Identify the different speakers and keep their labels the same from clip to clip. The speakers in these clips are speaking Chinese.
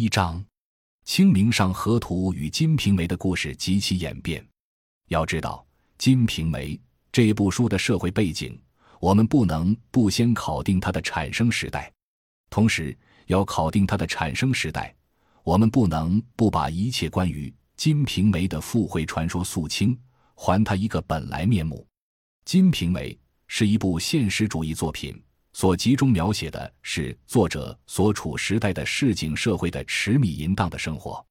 Speaker 1: 一章，《清明上河图》与《金瓶梅》的故事及其演变。要知道，《金瓶梅》这部书的社会背景，我们不能不先考定它的产生时代。同时，要考定它的产生时代，我们不能不把一切关于《金瓶梅》的附会传说肃清，还它一个本来面目。《金瓶梅》是一部现实主义作品。所集中描写的是作者所处时代的市井社会的痴迷淫荡的生活，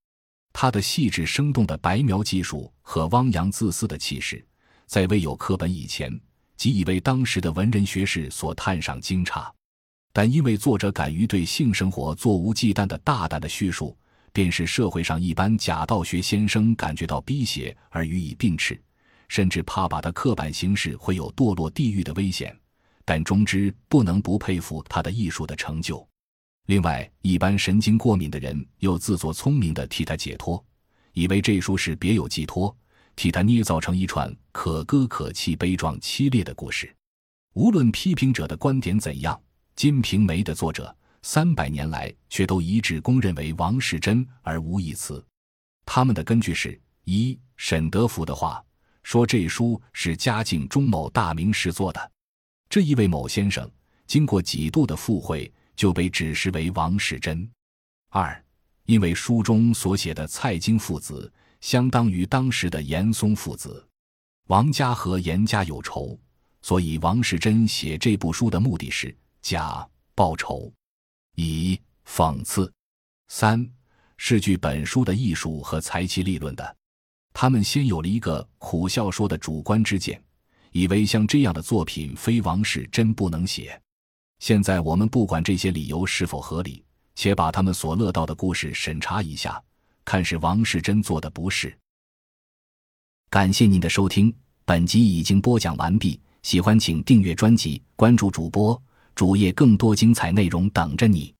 Speaker 1: 他的细致生动的白描技术和汪洋恣肆的气势，在未有课本以前，即已为当时的文人学士所叹赏惊诧。但因为作者敢于对性生活做无忌惮的大胆的叙述，便是社会上一般假道学先生感觉到逼邪而予以并斥，甚至怕把他刻板形式会有堕落地狱的危险。但终之不能不佩服他的艺术的成就。另外，一般神经过敏的人又自作聪明地替他解脱，以为这书是别有寄托，替他捏造成一串可歌可泣、悲壮凄烈的故事。无论批评者的观点怎样，《金瓶梅》的作者三百年来却都一致公认为王世贞而无一词。他们的根据是：一沈德福的话说，这书是嘉靖中某大名士做的。这一位某先生经过几度的附会，就被指实为王世贞。二，因为书中所写的蔡京父子相当于当时的严嵩父子，王家和严家有仇，所以王世贞写这部书的目的是假报仇，以讽刺。三是据本书的艺术和才气立论的，他们先有了一个苦笑说的主观之见。以为像这样的作品非王世贞不能写。现在我们不管这些理由是否合理，且把他们所乐道的故事审查一下，看是王世贞做的不是。感谢您的收听，本集已经播讲完毕。喜欢请订阅专辑，关注主播主页，更多精彩内容等着你。